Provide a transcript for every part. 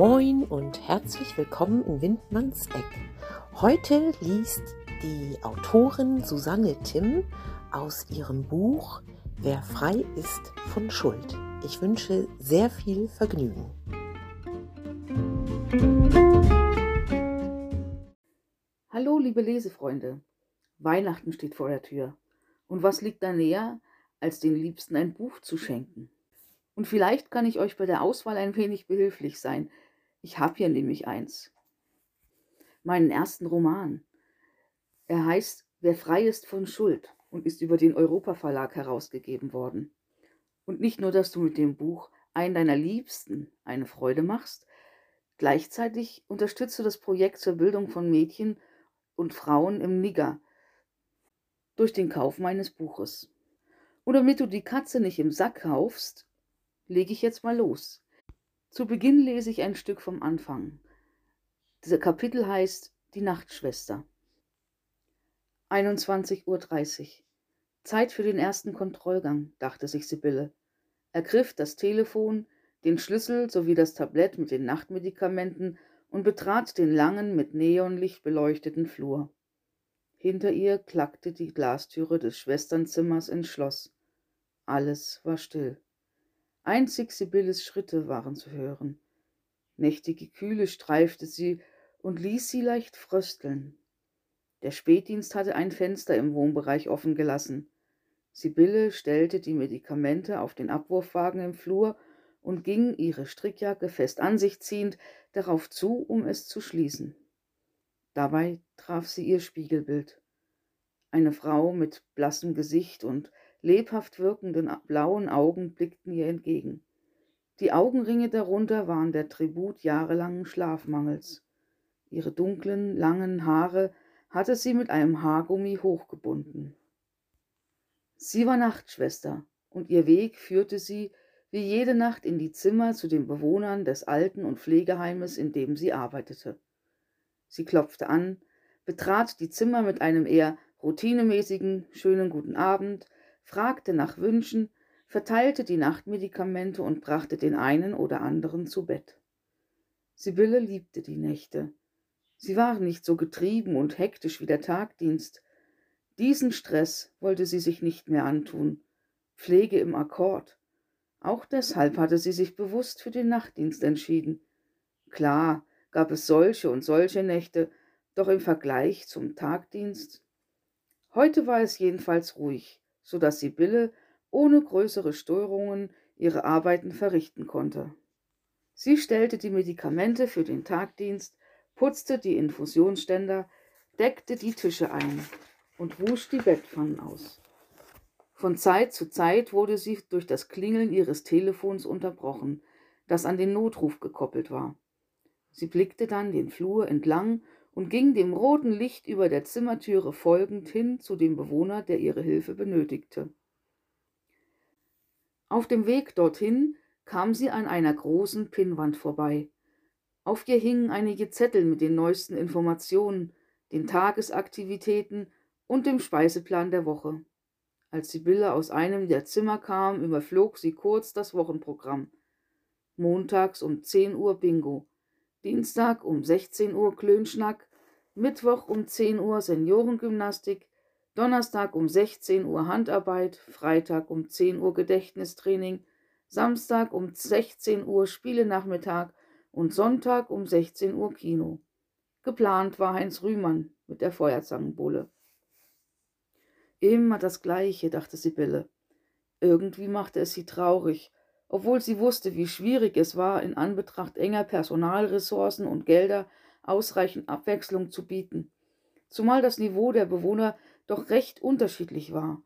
Moin und herzlich willkommen in Windmanns Eck. Heute liest die Autorin Susanne Timm aus ihrem Buch Wer frei ist von Schuld. Ich wünsche sehr viel Vergnügen. Hallo, liebe Lesefreunde. Weihnachten steht vor der Tür. Und was liegt da näher, als den Liebsten ein Buch zu schenken? Und vielleicht kann ich euch bei der Auswahl ein wenig behilflich sein. Ich habe hier nämlich eins. Meinen ersten Roman. Er heißt Wer frei ist von Schuld und ist über den Europa Verlag herausgegeben worden. Und nicht nur, dass du mit dem Buch einen deiner Liebsten eine Freude machst, gleichzeitig unterstützt du das Projekt zur Bildung von Mädchen und Frauen im Niger durch den Kauf meines Buches. Und damit du die Katze nicht im Sack kaufst, lege ich jetzt mal los. Zu Beginn lese ich ein Stück vom Anfang. Dieser Kapitel heißt Die Nachtschwester. 21.30 Uhr. Zeit für den ersten Kontrollgang, dachte sich Sibylle, ergriff das Telefon, den Schlüssel sowie das Tablett mit den Nachtmedikamenten und betrat den langen, mit Neonlicht beleuchteten Flur. Hinter ihr klackte die Glastüre des Schwesternzimmers ins Schloss. Alles war still. Einzig Sibylles Schritte waren zu hören. Nächtige Kühle streifte sie und ließ sie leicht frösteln. Der Spätdienst hatte ein Fenster im Wohnbereich offen gelassen. Sibylle stellte die Medikamente auf den Abwurfwagen im Flur und ging, ihre Strickjacke fest an sich ziehend, darauf zu, um es zu schließen. Dabei traf sie ihr Spiegelbild. Eine Frau mit blassem Gesicht und lebhaft wirkenden blauen Augen blickten ihr entgegen. Die Augenringe darunter waren der Tribut jahrelangen Schlafmangels. Ihre dunklen, langen Haare hatte sie mit einem Haargummi hochgebunden. Sie war Nachtschwester, und ihr Weg führte sie wie jede Nacht in die Zimmer zu den Bewohnern des Alten- und Pflegeheimes, in dem sie arbeitete. Sie klopfte an, betrat die Zimmer mit einem eher routinemäßigen schönen guten Abend, fragte nach Wünschen, verteilte die Nachtmedikamente und brachte den einen oder anderen zu Bett. Sibylle liebte die Nächte. Sie waren nicht so getrieben und hektisch wie der Tagdienst. Diesen Stress wollte sie sich nicht mehr antun. Pflege im Akkord. Auch deshalb hatte sie sich bewusst für den Nachtdienst entschieden. Klar gab es solche und solche Nächte, doch im Vergleich zum Tagdienst. Heute war es jedenfalls ruhig so dass Sibylle ohne größere Störungen ihre Arbeiten verrichten konnte. Sie stellte die Medikamente für den Tagdienst, putzte die Infusionsständer, deckte die Tische ein und wusch die Bettpfannen aus. Von Zeit zu Zeit wurde sie durch das Klingeln ihres Telefons unterbrochen, das an den Notruf gekoppelt war. Sie blickte dann den Flur entlang und ging dem roten Licht über der Zimmertüre folgend hin zu dem Bewohner, der ihre Hilfe benötigte. Auf dem Weg dorthin kam sie an einer großen Pinnwand vorbei. Auf ihr hingen einige Zettel mit den neuesten Informationen, den Tagesaktivitäten und dem Speiseplan der Woche. Als Sibylle aus einem der Zimmer kam, überflog sie kurz das Wochenprogramm. Montags um 10 Uhr Bingo, Dienstag um 16 Uhr Klönschnack, Mittwoch um 10 Uhr Seniorengymnastik, Donnerstag um 16 Uhr Handarbeit, Freitag um 10 Uhr Gedächtnistraining, Samstag um 16 Uhr Spielenachmittag und Sonntag um 16 Uhr Kino. Geplant war Heinz Rühmann mit der Feuerzangenbulle. Immer das Gleiche, dachte Sibylle. Irgendwie machte es sie traurig, obwohl sie wusste, wie schwierig es war, in Anbetracht enger Personalressourcen und Gelder ausreichend Abwechslung zu bieten, zumal das Niveau der Bewohner doch recht unterschiedlich war.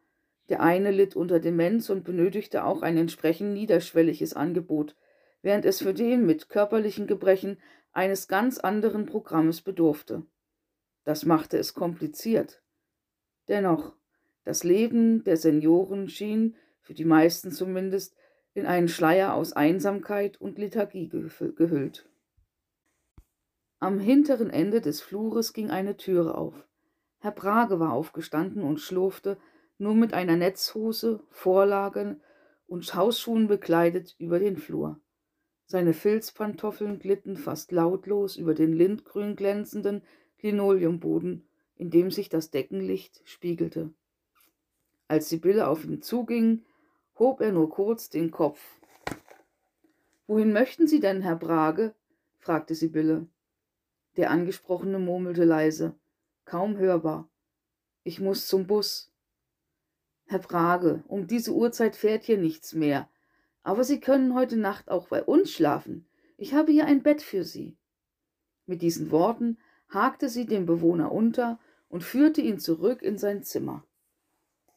Der eine litt unter Demenz und benötigte auch ein entsprechend niederschwelliges Angebot, während es für den mit körperlichen Gebrechen eines ganz anderen Programmes bedurfte. Das machte es kompliziert. Dennoch, das Leben der Senioren schien, für die meisten zumindest, in einen Schleier aus Einsamkeit und Lethargie gehüllt. Am hinteren Ende des Flures ging eine Türe auf. Herr Brage war aufgestanden und schlurfte, nur mit einer Netzhose, Vorlagen und Hausschuhen bekleidet, über den Flur. Seine Filzpantoffeln glitten fast lautlos über den lindgrün glänzenden Linoleumboden, in dem sich das Deckenlicht spiegelte. Als Sibylle auf ihn zuging, hob er nur kurz den Kopf. Wohin möchten Sie denn, Herr Brage? fragte Sibylle. Der Angesprochene murmelte leise, kaum hörbar. Ich muss zum Bus. Herr Brage, um diese Uhrzeit fährt hier nichts mehr. Aber Sie können heute Nacht auch bei uns schlafen. Ich habe hier ein Bett für Sie. Mit diesen Worten hakte sie den Bewohner unter und führte ihn zurück in sein Zimmer.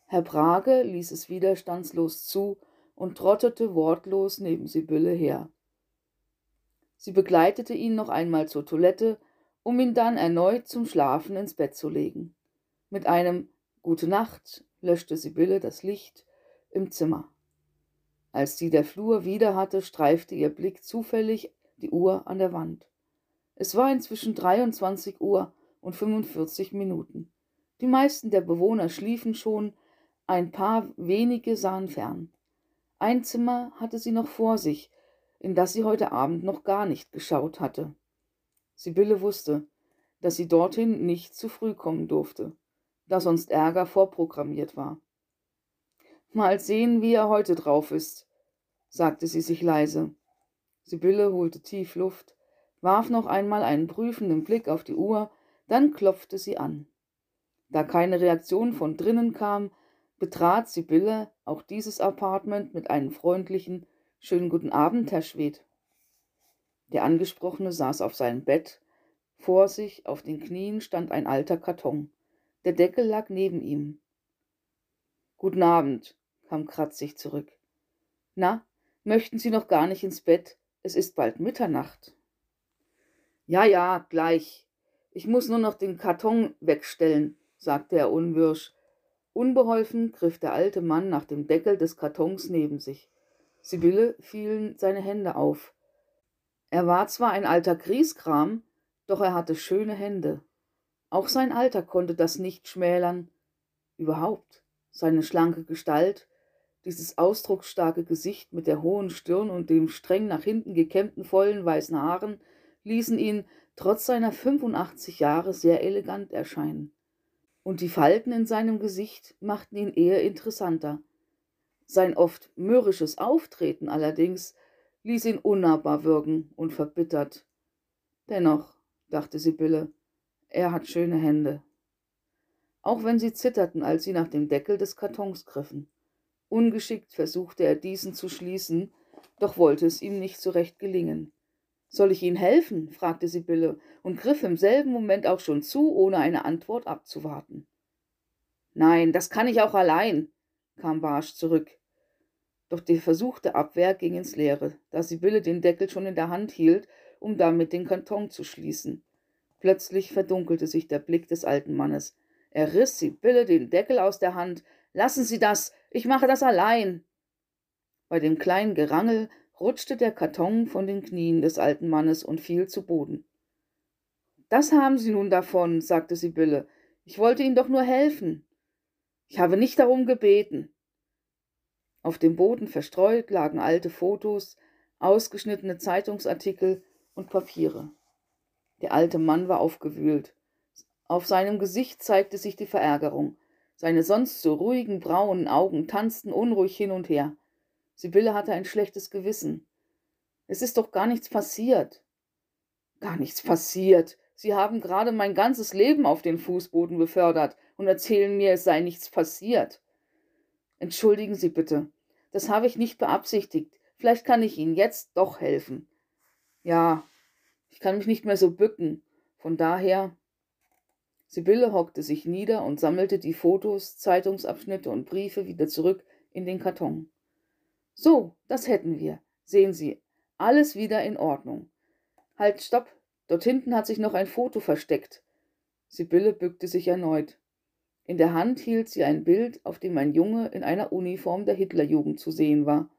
Herr Brage ließ es widerstandslos zu und trottete wortlos neben Sibylle her. Sie begleitete ihn noch einmal zur Toilette, um ihn dann erneut zum Schlafen ins Bett zu legen. Mit einem Gute Nacht löschte Sibylle das Licht im Zimmer. Als sie der Flur wieder hatte, streifte ihr Blick zufällig die Uhr an der Wand. Es war inzwischen 23 Uhr und 45 Minuten. Die meisten der Bewohner schliefen schon, ein paar wenige sahen fern. Ein Zimmer hatte sie noch vor sich, in das sie heute Abend noch gar nicht geschaut hatte. Sibylle wusste, dass sie dorthin nicht zu früh kommen durfte, da sonst Ärger vorprogrammiert war. Mal sehen, wie er heute drauf ist, sagte sie sich leise. Sibylle holte tief Luft, warf noch einmal einen prüfenden Blick auf die Uhr, dann klopfte sie an. Da keine Reaktion von drinnen kam, betrat Sibylle auch dieses Apartment mit einem freundlichen Schönen guten Abend, Herr Schwed. Der Angesprochene saß auf seinem Bett. Vor sich auf den Knien stand ein alter Karton. Der Deckel lag neben ihm. Guten Abend, kam kratzig zurück. Na, möchten Sie noch gar nicht ins Bett? Es ist bald Mitternacht. Ja, ja, gleich. Ich muss nur noch den Karton wegstellen, sagte er unwirsch. Unbeholfen griff der alte Mann nach dem Deckel des Kartons neben sich. Sibylle fielen seine Hände auf. Er war zwar ein alter Grieskram, doch er hatte schöne Hände. Auch sein Alter konnte das nicht schmälern. Überhaupt, seine schlanke Gestalt, dieses ausdrucksstarke Gesicht mit der hohen Stirn und dem streng nach hinten gekämmten vollen weißen Haaren ließen ihn trotz seiner 85 Jahre sehr elegant erscheinen. Und die Falten in seinem Gesicht machten ihn eher interessanter. Sein oft mürrisches Auftreten allerdings ließ ihn unnahbar wirken und verbittert. Dennoch, dachte Sibylle, er hat schöne Hände. Auch wenn sie zitterten, als sie nach dem Deckel des Kartons griffen. Ungeschickt versuchte er diesen zu schließen, doch wollte es ihm nicht so recht gelingen. Soll ich Ihnen helfen? fragte Sibylle und griff im selben Moment auch schon zu, ohne eine Antwort abzuwarten. Nein, das kann ich auch allein, kam Barsch zurück. Doch die versuchte Abwehr ging ins Leere, da Sibylle den Deckel schon in der Hand hielt, um damit den Karton zu schließen. Plötzlich verdunkelte sich der Blick des alten Mannes. Er riss Sibylle den Deckel aus der Hand. Lassen Sie das, ich mache das allein. Bei dem kleinen Gerangel rutschte der Karton von den Knien des alten Mannes und fiel zu Boden. Das haben Sie nun davon, sagte Sibylle. Ich wollte Ihnen doch nur helfen. Ich habe nicht darum gebeten. Auf dem Boden verstreut lagen alte Fotos, ausgeschnittene Zeitungsartikel und Papiere. Der alte Mann war aufgewühlt. Auf seinem Gesicht zeigte sich die Verärgerung. Seine sonst so ruhigen braunen Augen tanzten unruhig hin und her. Sibylle hatte ein schlechtes Gewissen. Es ist doch gar nichts passiert. Gar nichts passiert. Sie haben gerade mein ganzes Leben auf den Fußboden befördert und erzählen mir, es sei nichts passiert. Entschuldigen Sie bitte. Das habe ich nicht beabsichtigt. Vielleicht kann ich Ihnen jetzt doch helfen. Ja, ich kann mich nicht mehr so bücken. Von daher. Sibylle hockte sich nieder und sammelte die Fotos, Zeitungsabschnitte und Briefe wieder zurück in den Karton. So, das hätten wir. Sehen Sie, alles wieder in Ordnung. Halt, stopp. Dort hinten hat sich noch ein Foto versteckt. Sibylle bückte sich erneut. In der Hand hielt sie ein Bild, auf dem ein Junge in einer Uniform der Hitlerjugend zu sehen war.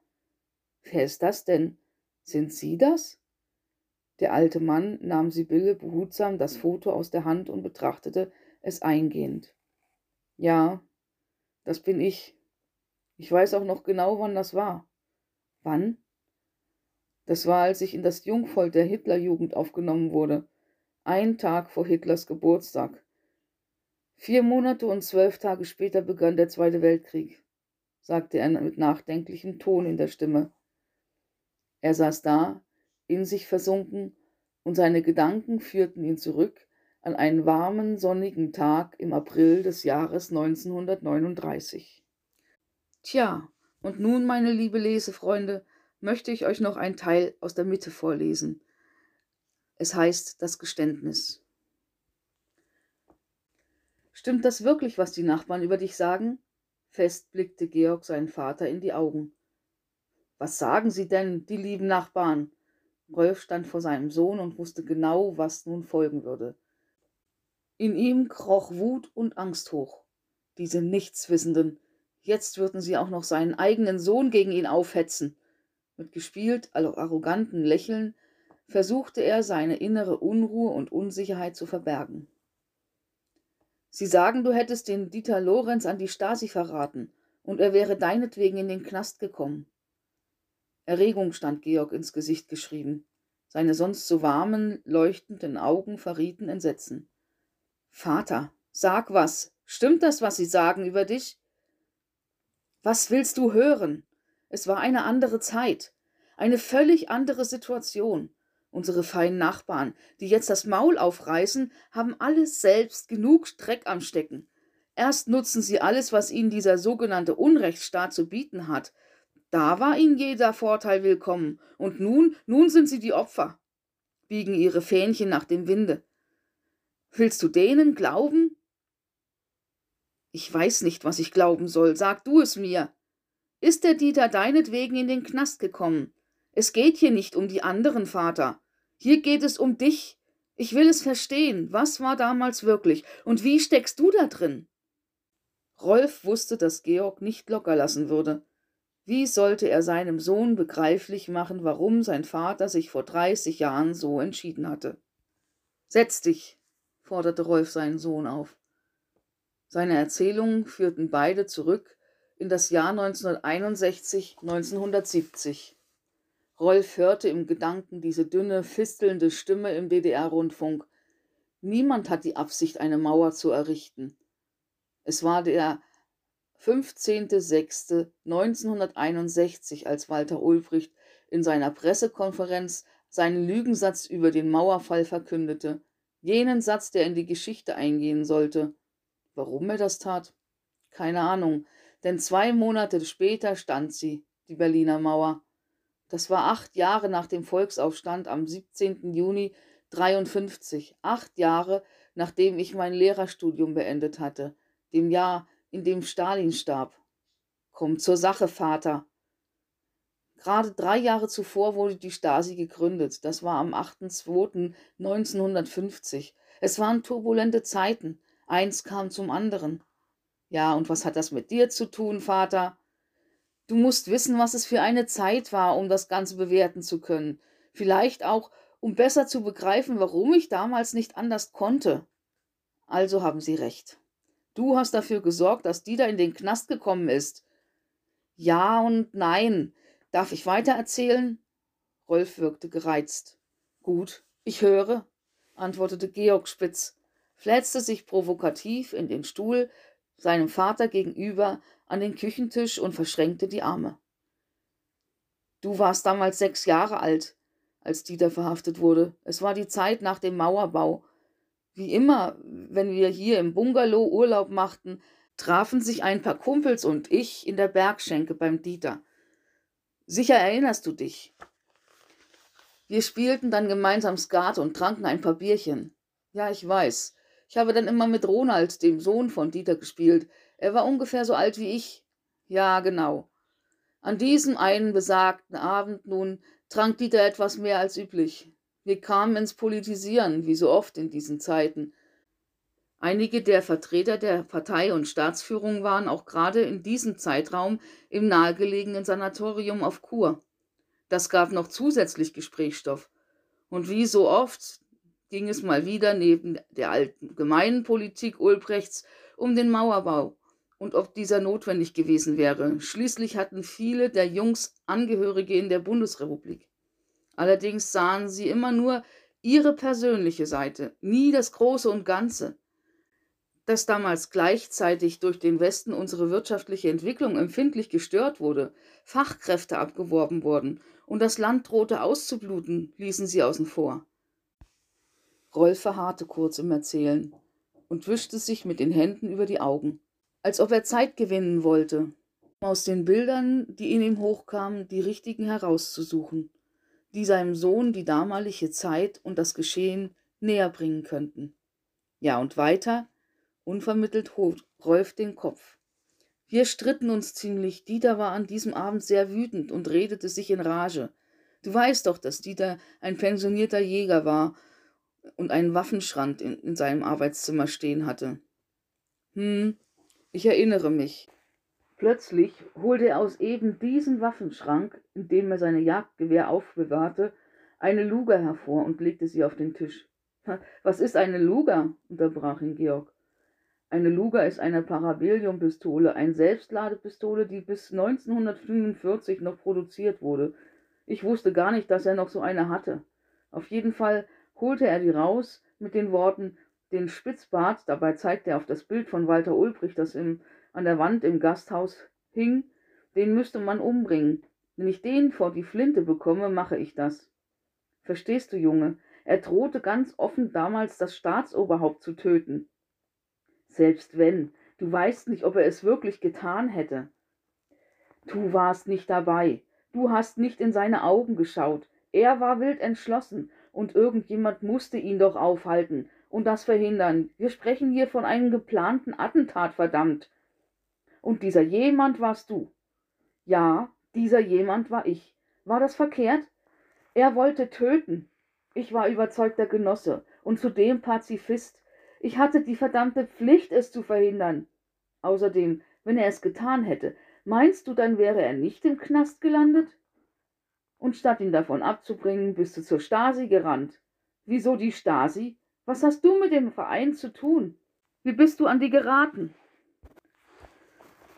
Wer ist das denn? Sind Sie das? Der alte Mann nahm Sibylle behutsam das Foto aus der Hand und betrachtete es eingehend. Ja, das bin ich. Ich weiß auch noch genau, wann das war. Wann? Das war, als ich in das Jungvolk der Hitlerjugend aufgenommen wurde, ein Tag vor Hitlers Geburtstag. Vier Monate und zwölf Tage später begann der Zweite Weltkrieg, sagte er mit nachdenklichem Ton in der Stimme. Er saß da, in sich versunken, und seine Gedanken führten ihn zurück an einen warmen, sonnigen Tag im April des Jahres 1939. Tja, und nun, meine liebe Lesefreunde, möchte ich euch noch ein Teil aus der Mitte vorlesen. Es heißt das Geständnis. Stimmt das wirklich, was die Nachbarn über dich sagen? Fest blickte Georg seinen Vater in die Augen. Was sagen sie denn, die lieben Nachbarn? Rolf stand vor seinem Sohn und wusste genau, was nun folgen würde. In ihm kroch Wut und Angst hoch. Diese Nichtswissenden. Jetzt würden sie auch noch seinen eigenen Sohn gegen ihn aufhetzen. Mit gespielt arrogantem Lächeln versuchte er, seine innere Unruhe und Unsicherheit zu verbergen. Sie sagen, du hättest den Dieter Lorenz an die Stasi verraten und er wäre deinetwegen in den Knast gekommen. Erregung stand Georg ins Gesicht geschrieben. Seine sonst so warmen, leuchtenden Augen verrieten Entsetzen. Vater, sag was. Stimmt das, was sie sagen über dich? Was willst du hören? Es war eine andere Zeit, eine völlig andere Situation. Unsere feinen Nachbarn, die jetzt das Maul aufreißen, haben alles selbst genug Dreck am Stecken. Erst nutzen sie alles, was ihnen dieser sogenannte Unrechtsstaat zu bieten hat. Da war ihnen jeder Vorteil willkommen. Und nun, nun sind sie die Opfer. Biegen ihre Fähnchen nach dem Winde. Willst du denen glauben? Ich weiß nicht, was ich glauben soll. Sag du es mir. Ist der Dieter deinetwegen in den Knast gekommen? Es geht hier nicht um die anderen, Vater. Hier geht es um dich. Ich will es verstehen. Was war damals wirklich? Und wie steckst du da drin? Rolf wusste, dass Georg nicht locker lassen würde. Wie sollte er seinem Sohn begreiflich machen, warum sein Vater sich vor dreißig Jahren so entschieden hatte? Setz dich, forderte Rolf seinen Sohn auf. Seine Erzählungen führten beide zurück in das Jahr 1961, 1970. Rolf hörte im Gedanken diese dünne, fistelnde Stimme im DDR-Rundfunk. Niemand hat die Absicht, eine Mauer zu errichten. Es war der 15.06.1961, als Walter Ulbricht in seiner Pressekonferenz seinen Lügensatz über den Mauerfall verkündete. Jenen Satz, der in die Geschichte eingehen sollte. Warum er das tat? Keine Ahnung denn zwei Monate später stand sie, die Berliner Mauer. Das war acht Jahre nach dem Volksaufstand am 17. Juni 53, acht Jahre nachdem ich mein Lehrerstudium beendet hatte, dem Jahr, in dem Stalin starb. Komm zur Sache, Vater. Gerade drei Jahre zuvor wurde die Stasi gegründet. Das war am 8.2.1950. Es waren turbulente Zeiten. Eins kam zum anderen. Ja, und was hat das mit dir zu tun, Vater? Du musst wissen, was es für eine Zeit war, um das Ganze bewerten zu können. Vielleicht auch, um besser zu begreifen, warum ich damals nicht anders konnte. Also haben Sie recht. Du hast dafür gesorgt, dass Dieter in den Knast gekommen ist. Ja und nein. Darf ich weiter erzählen? Rolf wirkte gereizt. Gut, ich höre, antwortete Georg Spitz, flätzte sich provokativ in den Stuhl seinem Vater gegenüber an den Küchentisch und verschränkte die Arme. Du warst damals sechs Jahre alt, als Dieter verhaftet wurde. Es war die Zeit nach dem Mauerbau. Wie immer, wenn wir hier im Bungalow Urlaub machten, trafen sich ein paar Kumpels und ich in der Bergschenke beim Dieter. Sicher erinnerst du dich. Wir spielten dann gemeinsam Skat und tranken ein paar Bierchen. Ja, ich weiß. Ich habe dann immer mit Ronald, dem Sohn von Dieter, gespielt. Er war ungefähr so alt wie ich. Ja, genau. An diesem einen besagten Abend nun trank Dieter etwas mehr als üblich. Wir kamen ins Politisieren, wie so oft in diesen Zeiten. Einige der Vertreter der Partei und Staatsführung waren auch gerade in diesem Zeitraum im nahegelegenen Sanatorium auf Kur. Das gab noch zusätzlich Gesprächsstoff. Und wie so oft, ging es mal wieder neben der alten Gemeinpolitik Ulbrechts um den Mauerbau und ob dieser notwendig gewesen wäre. Schließlich hatten viele der Jungs Angehörige in der Bundesrepublik. Allerdings sahen sie immer nur ihre persönliche Seite, nie das Große und Ganze. Dass damals gleichzeitig durch den Westen unsere wirtschaftliche Entwicklung empfindlich gestört wurde, Fachkräfte abgeworben wurden und das Land drohte auszubluten, ließen sie außen vor. Rolf verharrte kurz im Erzählen und wischte sich mit den Händen über die Augen, als ob er Zeit gewinnen wollte, um aus den Bildern, die in ihm hochkamen, die richtigen herauszusuchen, die seinem Sohn die damalige Zeit und das Geschehen näher bringen könnten. Ja, und weiter, unvermittelt hob Rolf den Kopf. Wir stritten uns ziemlich. Dieter war an diesem Abend sehr wütend und redete sich in Rage. Du weißt doch, dass Dieter ein pensionierter Jäger war und einen Waffenschrank in, in seinem Arbeitszimmer stehen hatte. Hm, ich erinnere mich. Plötzlich holte er aus eben diesem Waffenschrank, in dem er seine Jagdgewehr aufbewahrte, eine Luger hervor und legte sie auf den Tisch. Was ist eine Luger? unterbrach ihn Georg. Eine Luger ist eine Parabellum-Pistole, eine Selbstladepistole, die bis 1945 noch produziert wurde. Ich wusste gar nicht, dass er noch so eine hatte. Auf jeden Fall holte er die raus mit den Worten den Spitzbart, dabei zeigte er auf das Bild von Walter Ulbricht, das im, an der Wand im Gasthaus hing, den müsste man umbringen. Wenn ich den vor die Flinte bekomme, mache ich das. Verstehst du, Junge? Er drohte ganz offen damals das Staatsoberhaupt zu töten. Selbst wenn, du weißt nicht, ob er es wirklich getan hätte. Du warst nicht dabei. Du hast nicht in seine Augen geschaut. Er war wild entschlossen, und irgendjemand musste ihn doch aufhalten und das verhindern. Wir sprechen hier von einem geplanten Attentat, verdammt. Und dieser jemand warst du. Ja, dieser jemand war ich. War das verkehrt? Er wollte töten. Ich war überzeugter Genosse und zudem Pazifist. Ich hatte die verdammte Pflicht, es zu verhindern. Außerdem, wenn er es getan hätte, meinst du, dann wäre er nicht im Knast gelandet? Und statt ihn davon abzubringen, bist du zur Stasi gerannt. Wieso die Stasi? Was hast du mit dem Verein zu tun? Wie bist du an die geraten?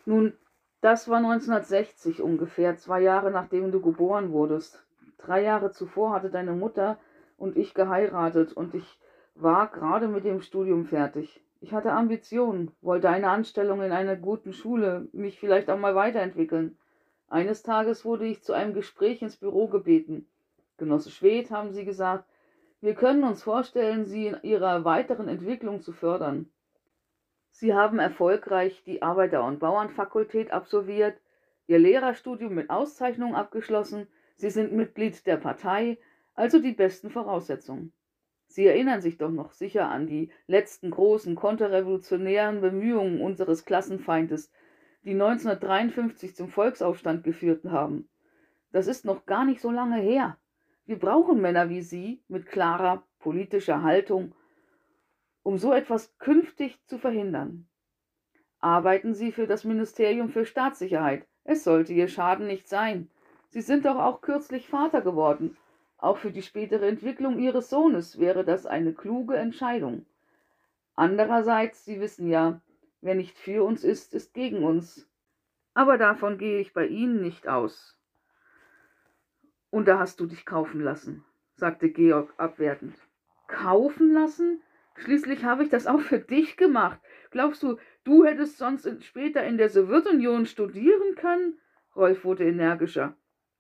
Nun, das war 1960 ungefähr, zwei Jahre nachdem du geboren wurdest. Drei Jahre zuvor hatte deine Mutter und ich geheiratet und ich war gerade mit dem Studium fertig. Ich hatte Ambitionen, wollte eine Anstellung in einer guten Schule, mich vielleicht auch mal weiterentwickeln. Eines Tages wurde ich zu einem Gespräch ins Büro gebeten. Genosse Schwedt, haben sie gesagt, wir können uns vorstellen, Sie in Ihrer weiteren Entwicklung zu fördern. Sie haben erfolgreich die Arbeiter- und Bauernfakultät absolviert, Ihr Lehrerstudium mit Auszeichnung abgeschlossen, Sie sind Mitglied der Partei, also die besten Voraussetzungen. Sie erinnern sich doch noch sicher an die letzten großen konterrevolutionären Bemühungen unseres Klassenfeindes, die 1953 zum Volksaufstand geführt haben. Das ist noch gar nicht so lange her. Wir brauchen Männer wie Sie mit klarer politischer Haltung, um so etwas künftig zu verhindern. Arbeiten Sie für das Ministerium für Staatssicherheit. Es sollte Ihr Schaden nicht sein. Sie sind doch auch kürzlich Vater geworden. Auch für die spätere Entwicklung Ihres Sohnes wäre das eine kluge Entscheidung. Andererseits, Sie wissen ja, Wer nicht für uns ist, ist gegen uns. Aber davon gehe ich bei Ihnen nicht aus. Und da hast du dich kaufen lassen, sagte Georg abwertend. Kaufen lassen? Schließlich habe ich das auch für dich gemacht. Glaubst du, du hättest sonst später in der Sowjetunion studieren können? Rolf wurde energischer.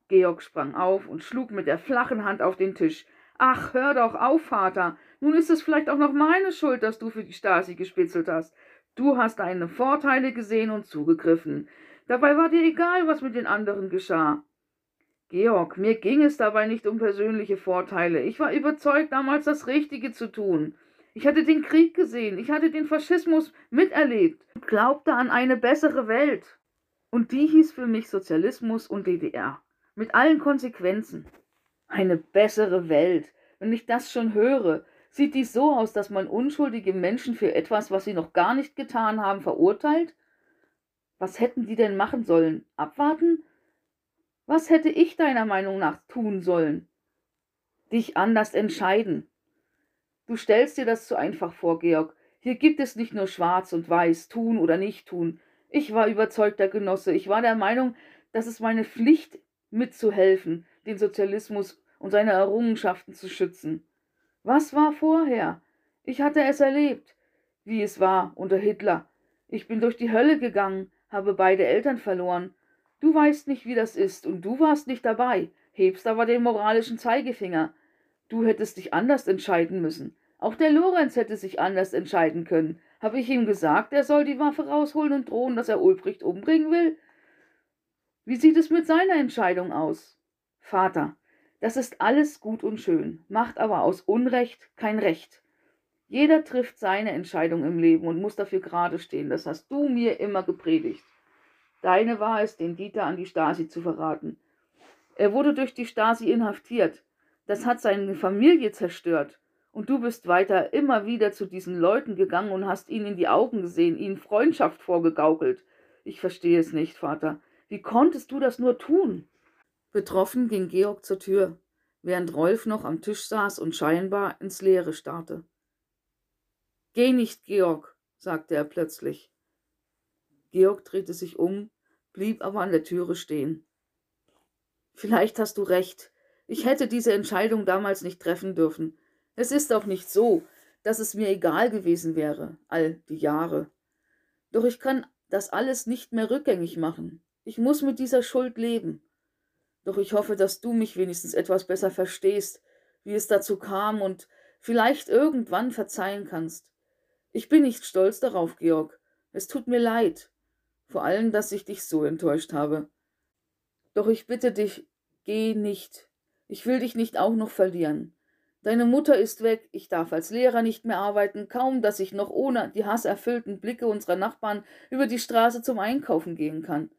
Georg sprang auf und schlug mit der flachen Hand auf den Tisch. Ach, hör doch auf, Vater. Nun ist es vielleicht auch noch meine Schuld, dass du für die Stasi gespitzelt hast. Du hast deine Vorteile gesehen und zugegriffen. Dabei war dir egal, was mit den anderen geschah. Georg, mir ging es dabei nicht um persönliche Vorteile. Ich war überzeugt, damals das Richtige zu tun. Ich hatte den Krieg gesehen, ich hatte den Faschismus miterlebt und glaubte an eine bessere Welt. Und die hieß für mich Sozialismus und DDR. Mit allen Konsequenzen. Eine bessere Welt. Wenn ich das schon höre, Sieht dies so aus, dass man unschuldige Menschen für etwas, was sie noch gar nicht getan haben, verurteilt? Was hätten die denn machen sollen? Abwarten? Was hätte ich deiner Meinung nach tun sollen? Dich anders entscheiden. Du stellst dir das zu einfach vor, Georg. Hier gibt es nicht nur schwarz und weiß, tun oder nicht tun. Ich war überzeugter Genosse. Ich war der Meinung, dass es meine Pflicht mitzuhelfen, den Sozialismus und seine Errungenschaften zu schützen. Was war vorher? Ich hatte es erlebt, wie es war unter Hitler. Ich bin durch die Hölle gegangen, habe beide Eltern verloren. Du weißt nicht, wie das ist, und du warst nicht dabei, hebst aber den moralischen Zeigefinger. Du hättest dich anders entscheiden müssen. Auch der Lorenz hätte sich anders entscheiden können. Habe ich ihm gesagt, er soll die Waffe rausholen und drohen, dass er Ulbricht umbringen will? Wie sieht es mit seiner Entscheidung aus? Vater, das ist alles gut und schön, macht aber aus Unrecht kein Recht. Jeder trifft seine Entscheidung im Leben und muss dafür gerade stehen. Das hast du mir immer gepredigt. Deine war es, den Dieter an die Stasi zu verraten. Er wurde durch die Stasi inhaftiert. Das hat seine Familie zerstört. Und du bist weiter immer wieder zu diesen Leuten gegangen und hast ihnen in die Augen gesehen, ihnen Freundschaft vorgegaukelt. Ich verstehe es nicht, Vater. Wie konntest du das nur tun? Betroffen ging Georg zur Tür, während Rolf noch am Tisch saß und scheinbar ins Leere starrte. Geh nicht, Georg, sagte er plötzlich. Georg drehte sich um, blieb aber an der Türe stehen. Vielleicht hast du recht. Ich hätte diese Entscheidung damals nicht treffen dürfen. Es ist auch nicht so, dass es mir egal gewesen wäre, all die Jahre. Doch ich kann das alles nicht mehr rückgängig machen. Ich muss mit dieser Schuld leben. Doch ich hoffe, dass du mich wenigstens etwas besser verstehst, wie es dazu kam und vielleicht irgendwann verzeihen kannst. Ich bin nicht stolz darauf, Georg. Es tut mir leid. Vor allem, dass ich dich so enttäuscht habe. Doch ich bitte dich, geh nicht. Ich will dich nicht auch noch verlieren. Deine Mutter ist weg, ich darf als Lehrer nicht mehr arbeiten, kaum dass ich noch ohne die hasserfüllten Blicke unserer Nachbarn über die Straße zum Einkaufen gehen kann.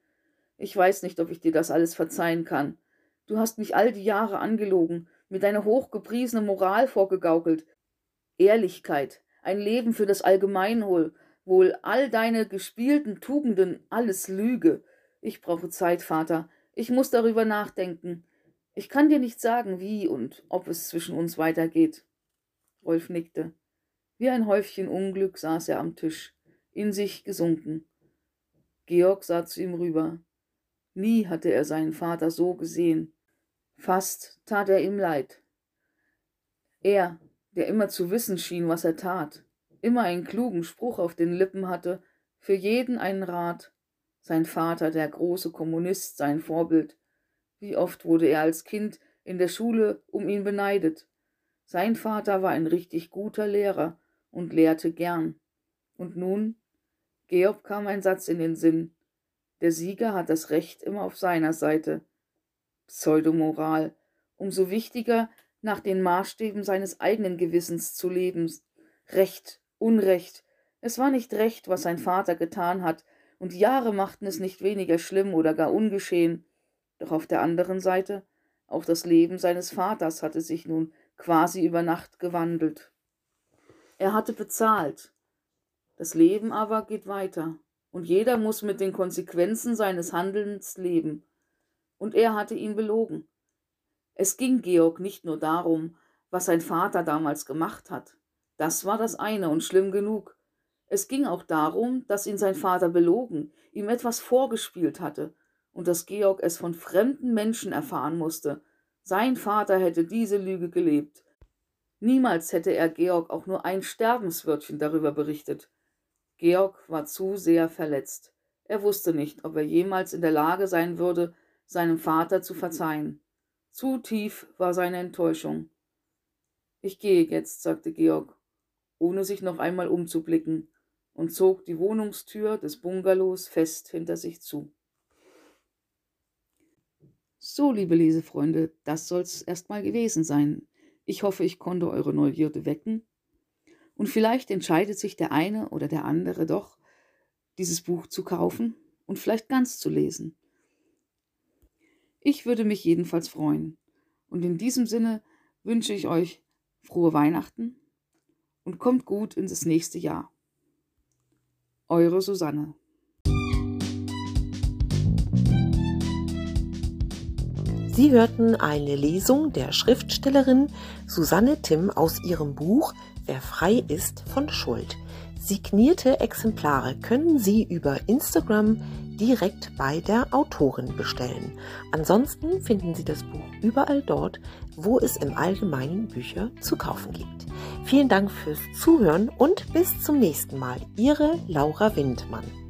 Ich weiß nicht, ob ich dir das alles verzeihen kann. Du hast mich all die Jahre angelogen, mir deine hochgepriesene Moral vorgegaukelt. Ehrlichkeit, ein Leben für das Allgemeinwohl, wohl all deine gespielten Tugenden, alles Lüge. Ich brauche Zeit, Vater. Ich muss darüber nachdenken. Ich kann dir nicht sagen, wie und ob es zwischen uns weitergeht. Rolf nickte. Wie ein Häufchen Unglück saß er am Tisch, in sich gesunken. Georg sah zu ihm rüber. Nie hatte er seinen Vater so gesehen. Fast tat er ihm leid. Er, der immer zu wissen schien, was er tat, immer einen klugen Spruch auf den Lippen hatte, für jeden einen Rat, sein Vater, der große Kommunist, sein Vorbild, wie oft wurde er als Kind in der Schule um ihn beneidet. Sein Vater war ein richtig guter Lehrer und lehrte gern. Und nun? Georg kam ein Satz in den Sinn. Der Sieger hat das Recht immer auf seiner Seite. Pseudomoral. Umso wichtiger, nach den Maßstäben seines eigenen Gewissens zu leben. Recht, Unrecht. Es war nicht recht, was sein Vater getan hat, und Jahre machten es nicht weniger schlimm oder gar ungeschehen. Doch auf der anderen Seite, auch das Leben seines Vaters hatte sich nun quasi über Nacht gewandelt. Er hatte bezahlt. Das Leben aber geht weiter, und jeder muss mit den Konsequenzen seines Handelns leben. Und er hatte ihn belogen. Es ging Georg nicht nur darum, was sein Vater damals gemacht hat. Das war das eine und schlimm genug. Es ging auch darum, dass ihn sein Vater belogen, ihm etwas vorgespielt hatte, und dass Georg es von fremden Menschen erfahren musste. Sein Vater hätte diese Lüge gelebt. Niemals hätte er Georg auch nur ein Sterbenswörtchen darüber berichtet. Georg war zu sehr verletzt. Er wusste nicht, ob er jemals in der Lage sein würde, seinem Vater zu verzeihen. Zu tief war seine Enttäuschung. Ich gehe jetzt, sagte Georg, ohne sich noch einmal umzublicken, und zog die Wohnungstür des Bungalows fest hinter sich zu. So, liebe Lesefreunde, das soll's erstmal gewesen sein. Ich hoffe, ich konnte eure Neugierde wecken. Und vielleicht entscheidet sich der eine oder der andere doch, dieses Buch zu kaufen und vielleicht ganz zu lesen. Ich würde mich jedenfalls freuen. Und in diesem Sinne wünsche ich euch frohe Weihnachten und kommt gut in das nächste Jahr. Eure Susanne. Sie hörten eine Lesung der Schriftstellerin Susanne Timm aus ihrem Buch Wer frei ist von Schuld. Signierte Exemplare können Sie über Instagram direkt bei der Autorin bestellen. Ansonsten finden Sie das Buch überall dort, wo es im Allgemeinen Bücher zu kaufen gibt. Vielen Dank fürs Zuhören und bis zum nächsten Mal. Ihre Laura Windmann.